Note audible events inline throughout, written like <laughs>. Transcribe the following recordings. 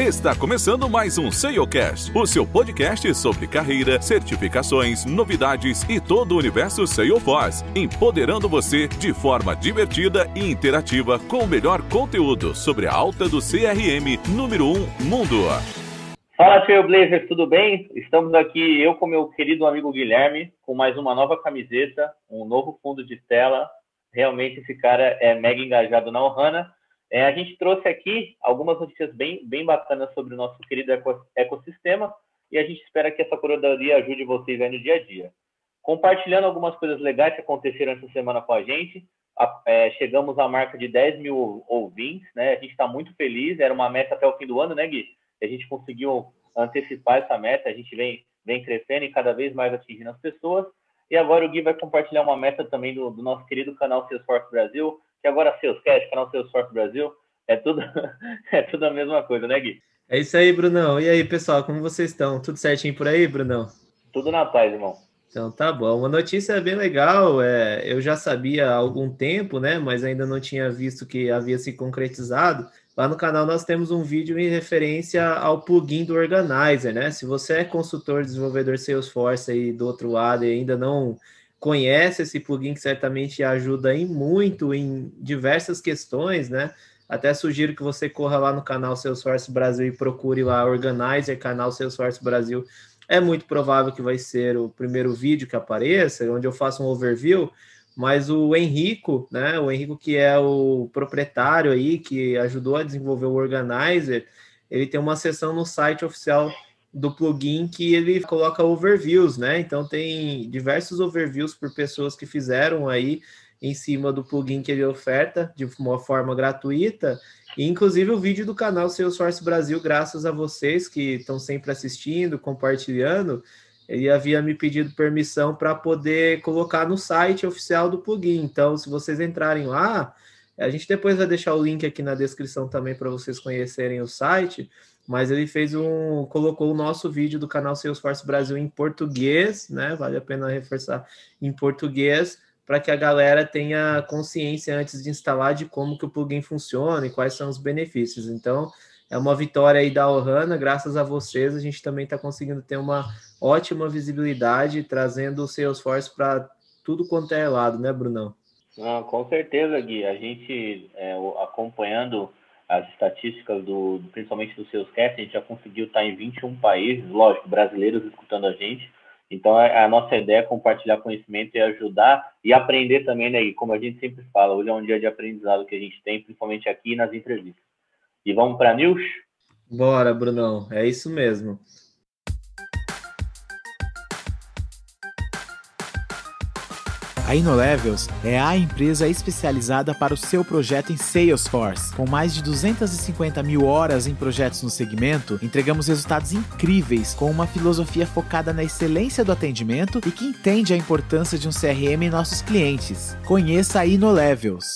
Está começando mais um SEOcast, o seu podcast sobre carreira, certificações, novidades e todo o universo Salesforce, empoderando você de forma divertida e interativa com o melhor conteúdo sobre a alta do CRM número 1 mundo. Fala, Trailblazers, tudo bem? Estamos aqui, eu com meu querido amigo Guilherme, com mais uma nova camiseta, um novo fundo de tela. Realmente esse cara é mega engajado na Ohana é, a gente trouxe aqui algumas notícias bem, bem bacanas sobre o nosso querido ecossistema e a gente espera que essa curadoria ajude vocês aí no dia a dia. Compartilhando algumas coisas legais que aconteceram essa semana com a gente, a, é, chegamos à marca de 10 mil ouvintes, né? A gente está muito feliz, era uma meta até o fim do ano, né, Gui? A gente conseguiu antecipar essa meta, a gente vem, vem crescendo e cada vez mais atingindo as pessoas. E agora o Gui vai compartilhar uma meta também do, do nosso querido canal Salesforce Brasil, que agora Salescast, canal Salesforce Brasil, é tudo, <laughs> é tudo a mesma coisa, né, Gui? É isso aí, Brunão. E aí, pessoal, como vocês estão? Tudo certinho por aí, Brunão? Tudo na paz, irmão. Então tá bom. Uma notícia bem legal. É, eu já sabia há algum tempo, né? Mas ainda não tinha visto que havia se concretizado. Lá no canal nós temos um vídeo em referência ao plugin do Organizer, né? Se você é consultor, desenvolvedor Salesforce aí do outro lado e ainda não conhece esse plugin que certamente ajuda em muito em diversas questões, né? Até sugiro que você corra lá no canal Salesforce Brasil e procure lá Organizer, canal Salesforce Brasil. É muito provável que vai ser o primeiro vídeo que apareça, onde eu faço um overview, mas o Henrico, né? O Henrico que é o proprietário aí, que ajudou a desenvolver o Organizer, ele tem uma seção no site oficial do plugin que ele coloca overviews, né? Então tem diversos overviews por pessoas que fizeram aí em cima do plugin que ele oferta de uma forma gratuita. E, inclusive o vídeo do canal Salesforce Brasil, graças a vocês que estão sempre assistindo, compartilhando, ele havia me pedido permissão para poder colocar no site oficial do plugin. Então, se vocês entrarem lá, a gente depois vai deixar o link aqui na descrição também para vocês conhecerem o site mas ele fez um, colocou o nosso vídeo do canal Salesforce Brasil em português, né? Vale a pena reforçar em português para que a galera tenha consciência antes de instalar de como que o plugin funciona e quais são os benefícios. Então, é uma vitória aí da Ohana, graças a vocês, a gente também está conseguindo ter uma ótima visibilidade, trazendo o Salesforce para tudo quanto é lado, né, Brunão? Ah, com certeza, Gui. A gente é, acompanhando as estatísticas do, principalmente do seus cast, a gente já conseguiu estar em 21 países, lógico, brasileiros escutando a gente. Então, a, a nossa ideia é compartilhar conhecimento e ajudar e aprender também, né? E como a gente sempre fala, hoje é um dia de aprendizado que a gente tem, principalmente aqui nas entrevistas. E vamos para news? Bora, Brunão, é isso mesmo. A InnoLevels é a empresa especializada para o seu projeto em Salesforce. Com mais de 250 mil horas em projetos no segmento, entregamos resultados incríveis com uma filosofia focada na excelência do atendimento e que entende a importância de um CRM em nossos clientes. Conheça a InnoLevels.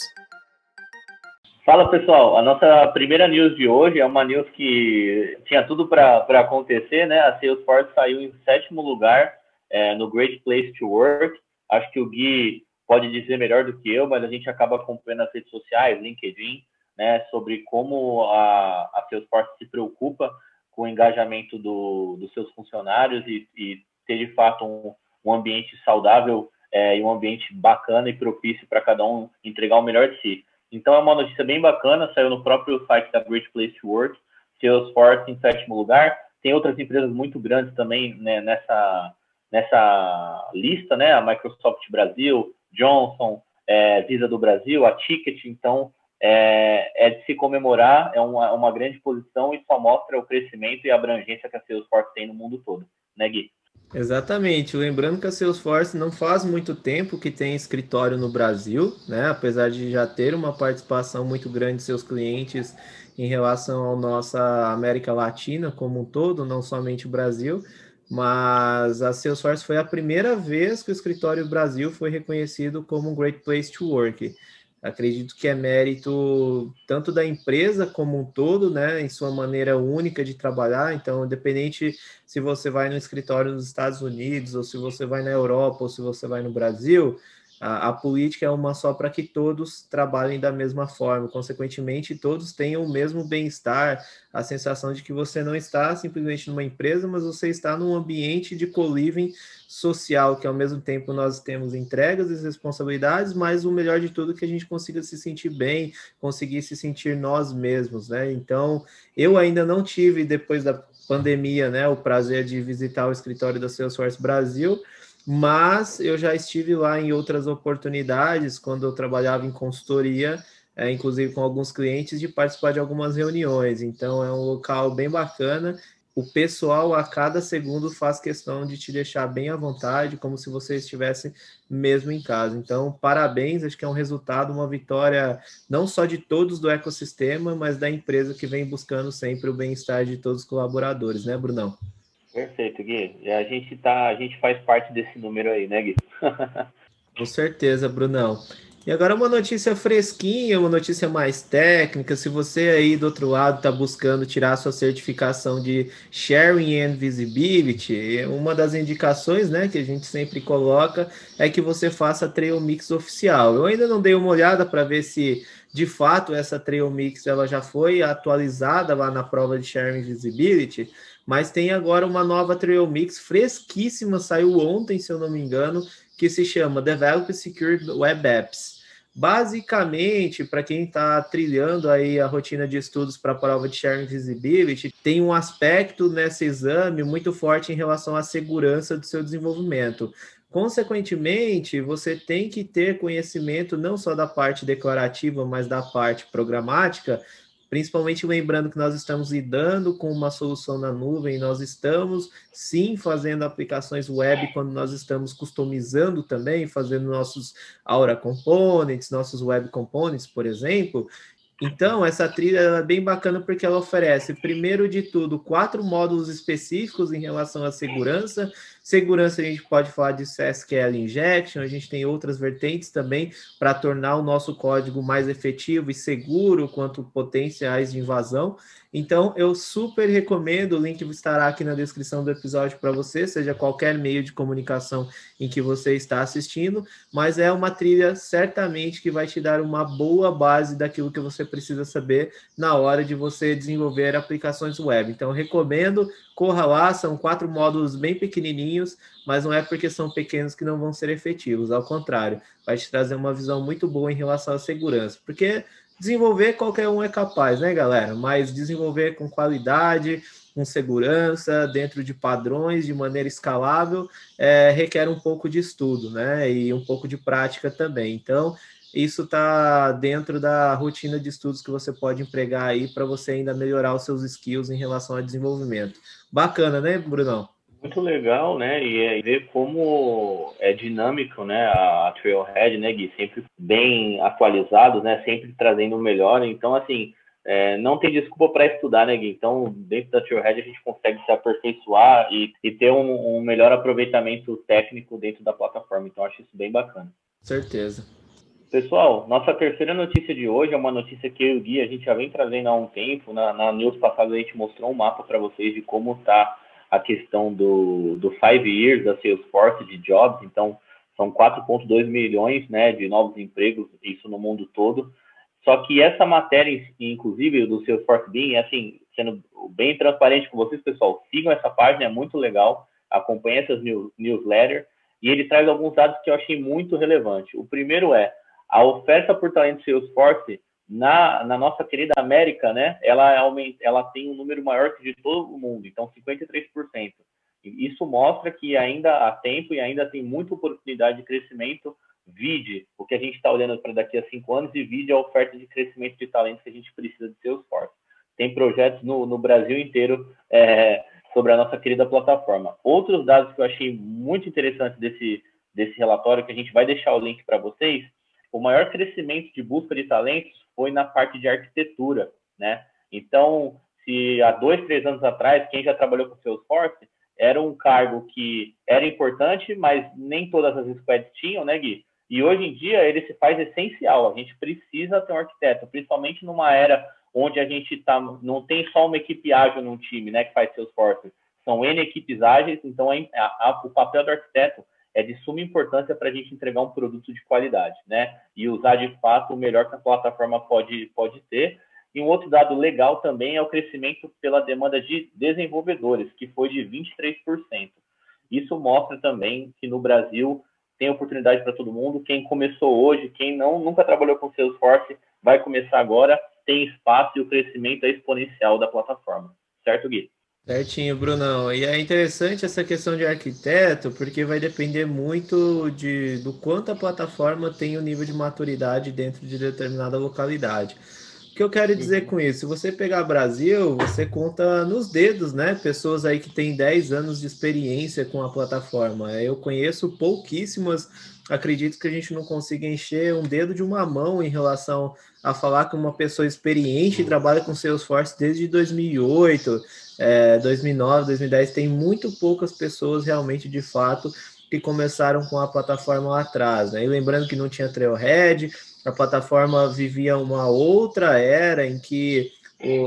Fala pessoal, a nossa primeira news de hoje é uma news que tinha tudo para acontecer, né? A Salesforce saiu em sétimo lugar é, no Great Place to Work Acho que o Gui pode dizer melhor do que eu, mas a gente acaba acompanhando as redes sociais, LinkedIn, né, sobre como a, a Salesforce se preocupa com o engajamento do, dos seus funcionários e, e ter de fato um, um ambiente saudável é, e um ambiente bacana e propício para cada um entregar o melhor de si. Então é uma notícia bem bacana, saiu no próprio site da Great Place to Work, Salesforce em sétimo lugar. Tem outras empresas muito grandes também né, nessa, nessa lista, né? A Microsoft Brasil, Johnson, é, Visa do Brasil, a Ticket, então é, é de se comemorar, é uma, uma, grande posição e só mostra o crescimento e a abrangência que a Salesforce tem no mundo todo, né, Gui? Exatamente. Lembrando que a Salesforce não faz muito tempo que tem escritório no Brasil, né? Apesar de já ter uma participação muito grande de seus clientes em relação à nossa América Latina como um todo, não somente o Brasil mas a Salesforce foi a primeira vez que o escritório Brasil foi reconhecido como um Great Place to Work. Acredito que é mérito tanto da empresa como um todo, né, em sua maneira única de trabalhar. Então, independente se você vai no escritório dos Estados Unidos, ou se você vai na Europa, ou se você vai no Brasil, A, a política é uma só para que todos trabalhem da mesma forma, consequentemente, todos tenham o mesmo bem-estar, a sensação de que você não está simplesmente numa empresa, mas você está num ambiente de coliving social, que ao mesmo tempo nós temos entregas e responsabilidades, mas o melhor de tudo é que a gente consiga se sentir bem, conseguir se sentir nós mesmos, né? Então, eu ainda não tive, depois da pandemia, né, o prazer de visitar o escritório da Salesforce Brasil, mas eu já estive lá em outras oportunidades, quando eu trabalhava em consultoria, é, inclusive com alguns clientes, de participar de algumas reuniões. Então é um local bem bacana. O pessoal a cada segundo faz questão de te deixar bem à vontade, como se você estivesse mesmo em casa. Então, parabéns, acho que é um resultado, uma vitória não só de todos do ecossistema, mas da empresa que vem buscando sempre o bem-estar de todos os colaboradores, né, Brunão? Perfeito, Gui. A gente tá, a gente faz parte desse número aí, né, Gui? <laughs> Com certeza, Brunão. E agora uma notícia fresquinha, uma notícia mais técnica. Se você aí do outro lado está buscando tirar sua certificação de Sharing and Visibility, uma das indicações né, que a gente sempre coloca é que você faça a Trail Mix oficial. Eu ainda não dei uma olhada para ver se de fato essa Trail Mix ela já foi atualizada lá na prova de Sharing Visibility, mas tem agora uma nova Trail Mix fresquíssima, saiu ontem, se eu não me engano, que se chama Develop Secure Web Apps. Basicamente, para quem está trilhando aí a rotina de estudos para a prova de Sharing Visibility, tem um aspecto nesse exame muito forte em relação à segurança do seu desenvolvimento. Consequentemente, você tem que ter conhecimento não só da parte declarativa, mas da parte programática, principalmente lembrando que nós estamos lidando com uma solução na nuvem, nós estamos sim fazendo aplicações web quando nós estamos customizando também, fazendo nossos Aura Components, nossos Web Components, por exemplo. Então, essa trilha é bem bacana porque ela oferece, primeiro de tudo, quatro módulos específicos em relação à segurança, Segurança, a gente pode falar de SQL Injection, a gente tem outras vertentes também para tornar o nosso código mais efetivo e seguro quanto potenciais de invasão. Então, eu super recomendo, o link estará aqui na descrição do episódio para você, seja qualquer meio de comunicação em que você está assistindo, mas é uma trilha certamente que vai te dar uma boa base daquilo que você precisa saber na hora de você desenvolver aplicações web. Então, recomendo, corra lá, são quatro módulos bem pequenininhos, mas não é porque são pequenos que não vão ser efetivos, ao contrário, vai te trazer uma visão muito boa em relação à segurança, porque Desenvolver qualquer um é capaz, né, galera? Mas desenvolver com qualidade, com segurança, dentro de padrões, de maneira escalável, é, requer um pouco de estudo, né? E um pouco de prática também. Então, isso está dentro da rotina de estudos que você pode empregar aí para você ainda melhorar os seus skills em relação ao desenvolvimento. Bacana, né, Brunão? Muito legal, né? E é ver como é dinâmico, né? A Trailhead, né, Gui? Sempre bem atualizado, né? Sempre trazendo o melhor. Então, assim, é, não tem desculpa para estudar, né, Gui? Então, dentro da Trailhead, a gente consegue se aperfeiçoar e, e ter um, um, melhor aproveitamento técnico dentro da plataforma. Então, acho isso bem bacana. Certeza. Pessoal, nossa terceira notícia de hoje é uma notícia que eu e o Gui, a gente já vem trazendo há um tempo. Na, na news passada, a gente mostrou um mapa para vocês de como está a questão do, do Five Years da Salesforce de jobs, então são 4,2 milhões né, de novos empregos, isso no mundo todo. Só que essa matéria, inclusive, do Salesforce Bean, assim, sendo bem transparente com vocês, pessoal, sigam essa página, é muito legal, acompanhem essas news, newsletters, e ele traz alguns dados que eu achei muito relevantes. O primeiro é, a oferta por talento Salesforce na, na nossa querida América, né, ela, aumenta, ela tem um número maior que de todo o mundo, então 53%. Isso mostra que ainda há tempo e ainda tem muita oportunidade de crescimento. Vide o que a gente está olhando para daqui a cinco anos e vide a oferta de crescimento de talentos que a gente precisa de Salesforce. Tem projetos no, no Brasil inteiro é, sobre a nossa querida plataforma. Outros dados que eu achei muito interessantes desse, desse relatório, que a gente vai deixar o link para vocês, o maior crescimento de busca de talentos foi na parte de arquitetura, né? Então, se há dois, três anos atrás, quem já trabalhou com Salesforce, era um cargo que era importante, mas nem todas as squads tinham, né, Gui? E hoje em dia ele se faz essencial. A gente precisa ter um arquiteto, principalmente numa era onde a gente tá, não tem só uma equipe ágil num time, né, que faz Salesforce. São N equipes ágeis, então a, a, o papel do arquiteto é de suma importância para a gente entregar um produto de qualidade, né? E usar de fato o melhor que a plataforma pode, pode ter. E um outro dado legal também é o crescimento pela demanda de desenvolvedores, que foi de 23%. Isso mostra também que no Brasil tem oportunidade para todo mundo. Quem começou hoje, quem não nunca trabalhou com Salesforce, vai começar agora, tem espaço e o crescimento é exponencial da plataforma. Certo, Gui? Certinho, Brunão. E é interessante essa questão de arquiteto, porque vai depender muito de, do quanto a plataforma tem o nível de maturidade dentro de determinada localidade. O que eu quero dizer com isso? Se você pegar Brasil, você conta nos dedos, né? Pessoas aí que têm 10 anos de experiência com a plataforma. Eu conheço pouquíssimas, acredito que a gente não consiga encher um dedo de uma mão em relação a falar com uma pessoa experiente trabalha com Salesforce desde 2008 é, 2009, 2010, tem muito poucas pessoas realmente de fato que começaram com a plataforma lá atrás. Né? E lembrando que não tinha Trailhead, a plataforma vivia uma outra era em que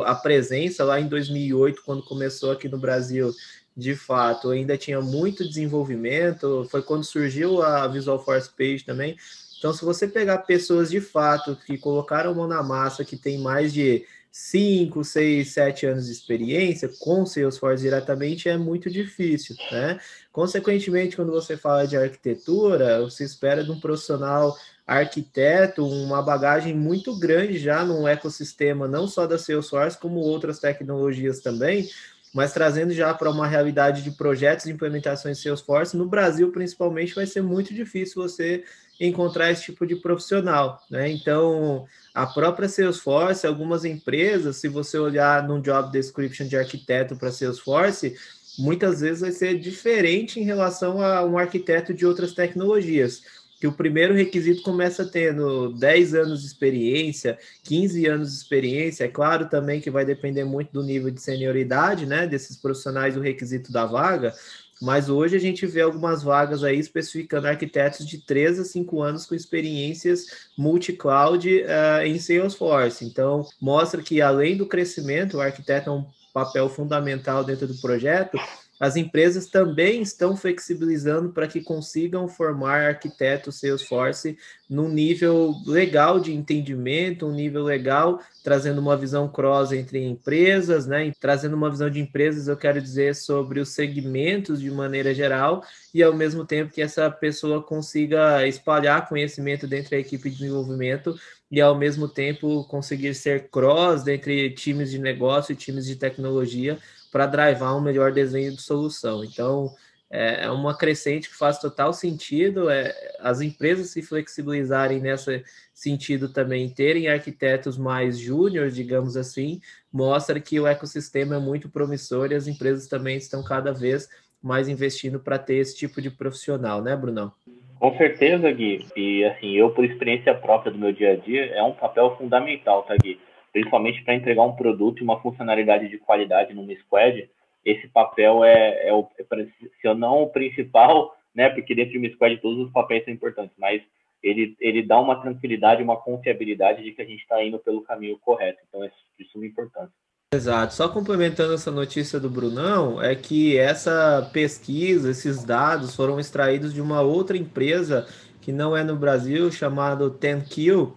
a presença lá em 2008, quando começou aqui no Brasil, de fato, ainda tinha muito desenvolvimento. Foi quando surgiu a Visual Force Page também. Então, se você pegar pessoas de fato que colocaram mão na massa, que tem mais de 5, 6, 7 anos de experiência com Salesforce diretamente é muito difícil, né? Consequentemente, quando você fala de arquitetura, você espera de um profissional arquiteto uma bagagem muito grande já no ecossistema, não só da Salesforce, como outras tecnologias também, mas trazendo já para uma realidade de projetos de implementação em Salesforce, no Brasil principalmente vai ser muito difícil você encontrar esse tipo de profissional, né? Então, a própria Salesforce, algumas empresas, se você olhar num job description de arquiteto para Salesforce, muitas vezes vai ser diferente em relação a um arquiteto de outras tecnologias. Que o primeiro requisito começa tendo 10 anos de experiência, 15 anos de experiência. É claro também que vai depender muito do nível de senioridade, né, desses profissionais, o requisito da vaga, mas hoje a gente vê algumas vagas aí especificando arquitetos de 3 a 5 anos com experiências multi-cloud uh, em Salesforce. Então, mostra que além do crescimento, o arquiteto é um papel fundamental dentro do projeto, as empresas também estão flexibilizando para que consigam formar arquitetos Salesforce num nível legal de entendimento, um nível legal, trazendo uma visão cross entre empresas, né? Trazendo uma visão de empresas, eu quero dizer sobre os segmentos de maneira geral, e ao mesmo tempo que essa pessoa consiga espalhar conhecimento dentro da equipe de desenvolvimento e ao mesmo tempo conseguir ser cross entre times de negócio e times de tecnologia para drivar um melhor desenho de solução. Então, é, é uma crescente que faz total sentido é, as empresas se flexibilizarem nesse sentido também, terem arquitetos mais júnior, digamos assim, mostra que o ecossistema é muito promissor e as empresas também estão cada vez mais investindo para ter esse tipo de profissional, né, Brunão? Com certeza, Gui. E assim, eu, por experiência própria do meu dia a dia, é um papel fundamental, tá, Gui? Principalmente para entregar um produto e uma funcionalidade de qualidade numa squad, esse papel é, é, o, é se não o principal, <laughs> né? Porque dentro de uma squad todos os papéis são importantes, mas ele, ele dá uma tranquilidade, uma confiabilidade de que a gente está indo pelo caminho correto. Então é de suma importância. Exato. Só complementando essa notícia do Brunão, é que essa pesquisa, esses dados foram extraídos de uma outra empresa que não é no Brasil, chamada Tenkill,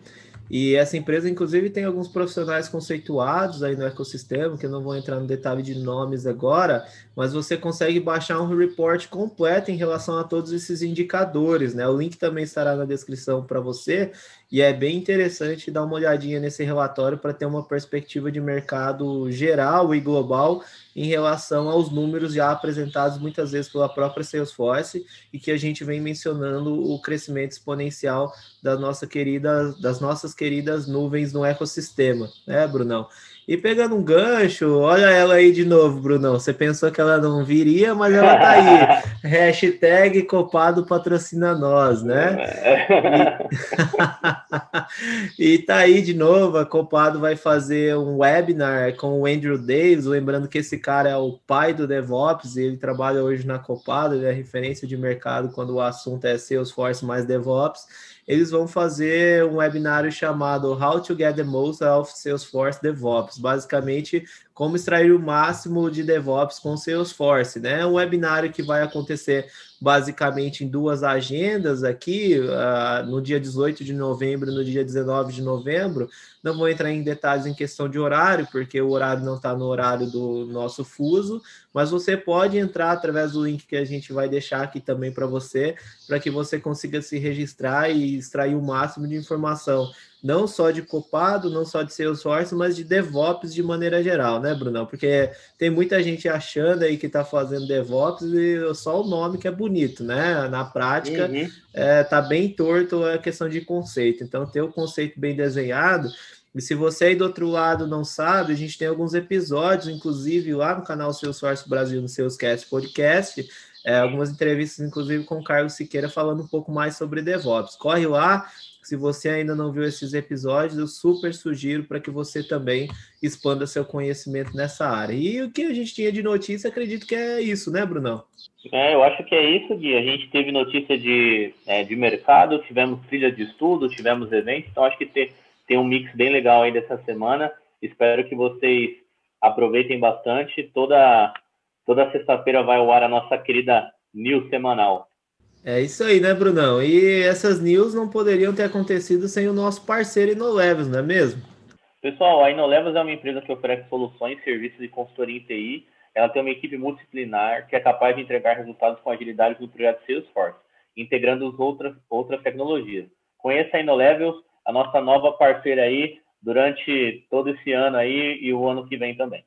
e essa empresa, inclusive, tem alguns profissionais conceituados aí no ecossistema, que eu não vou entrar no detalhe de nomes agora, mas você consegue baixar um report completo em relação a todos esses indicadores, né? O link também estará na descrição para você, e é bem interessante dar uma olhadinha nesse relatório para ter uma perspectiva de mercado geral e global em relação aos números já apresentados muitas vezes pela própria Salesforce e que a gente vem mencionando o crescimento exponencial da nossa querida, das nossas queridas nuvens no ecossistema, né, Brunão? E pegando um gancho, olha ela aí de novo, Brunão. Você pensou que ela não viria, mas ela tá aí. <laughs> Hashtag Copado patrocina nós, né? E... <laughs> e tá aí de novo, a Copado vai fazer um webinar com o Andrew Davis, lembrando que esse cara é o pai do DevOps, ele trabalha hoje na Copado, ele é referência de mercado quando o assunto é Salesforce mais DevOps eles vão fazer um webinário chamado How to Get the Most of Salesforce DevOps. Basicamente, como extrair o máximo de DevOps com Salesforce, né? Um webinário que vai acontecer basicamente em duas agendas aqui, uh, no dia 18 de novembro e no dia 19 de novembro. Não vou entrar em detalhes em questão de horário, porque o horário não está no horário do nosso fuso, mas você pode entrar através do link que a gente vai deixar aqui também para você, para que você consiga se registrar e extrair o máximo de informação não só de Copado, não só de Salesforce, mas de DevOps de maneira geral, né, Brunão? Porque tem muita gente achando aí que está fazendo DevOps e só o nome que é bonito, né? Na prática, uhum. é, tá bem torto a questão de conceito. Então, ter o conceito bem desenhado. E se você aí do outro lado não sabe, a gente tem alguns episódios, inclusive lá no canal Salesforce Brasil, no Salescast Podcast, é, algumas entrevistas, inclusive, com o Carlos Siqueira, falando um pouco mais sobre DevOps. Corre lá, se você ainda não viu esses episódios, eu super sugiro para que você também expanda seu conhecimento nessa área. E o que a gente tinha de notícia, acredito que é isso, né, Brunão? É, eu acho que é isso, Gui. A gente teve notícia de, é, de mercado, tivemos trilha de estudo, tivemos eventos, então acho que tem, tem um mix bem legal aí dessa semana. Espero que vocês aproveitem bastante. Toda, toda sexta-feira vai ao ar a nossa querida news semanal. É isso aí, né, Brunão? E essas news não poderiam ter acontecido sem o nosso parceiro Inolevos, não é mesmo? Pessoal, a Inolevos é uma empresa que oferece soluções, serviços de consultoria em TI. Ela tem uma equipe multidisciplinar que é capaz de entregar resultados com agilidade no projeto Salesforce, integrando outras, outras tecnologias. Conheça a Inolevels, a nossa nova parceira aí, durante todo esse ano aí e o ano que vem também.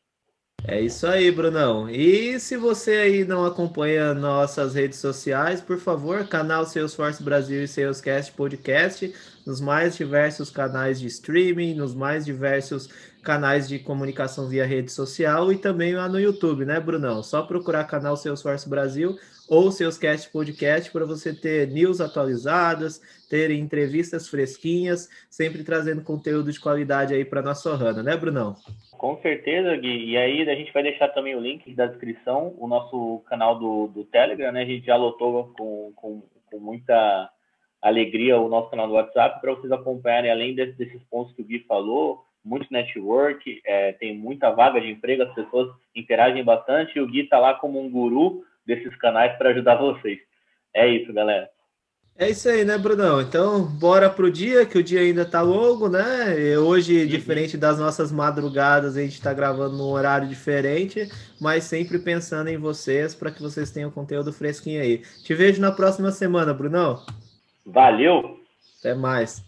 É isso aí, Brunão. E se você aí não acompanha nossas redes sociais, por favor, canal Salesforce Brasil e Salescast Podcast, nos mais diversos canais de streaming, nos mais diversos canais de comunicação via rede social e também lá no YouTube, né, Brunão? Só procurar canal Salesforce Brasil ou Salescast Podcast para você ter news atualizadas, ter entrevistas fresquinhas, sempre trazendo conteúdo de qualidade aí para nossa Ohana, né, Brunão? Com certeza, Gui. E aí a gente vai deixar também o link da descrição, o nosso canal do, do Telegram, né? A gente já lotou com, com, com muita alegria o nosso canal do WhatsApp para vocês acompanharem, além desses, desses pontos que o Gui falou, muito network, é, tem muita vaga de emprego, as pessoas interagem bastante e o Gui está lá como um guru desses canais para ajudar <laughs> vocês. É isso, galera. É isso aí, né, Brunão? Então, bora pro dia, que o dia ainda tá longo, né? E hoje, uhum. diferente das nossas madrugadas, a gente tá gravando num horário diferente, mas sempre pensando em vocês para que vocês tenham conteúdo fresquinho aí. Te vejo na próxima semana, Brunão. Valeu! Até mais.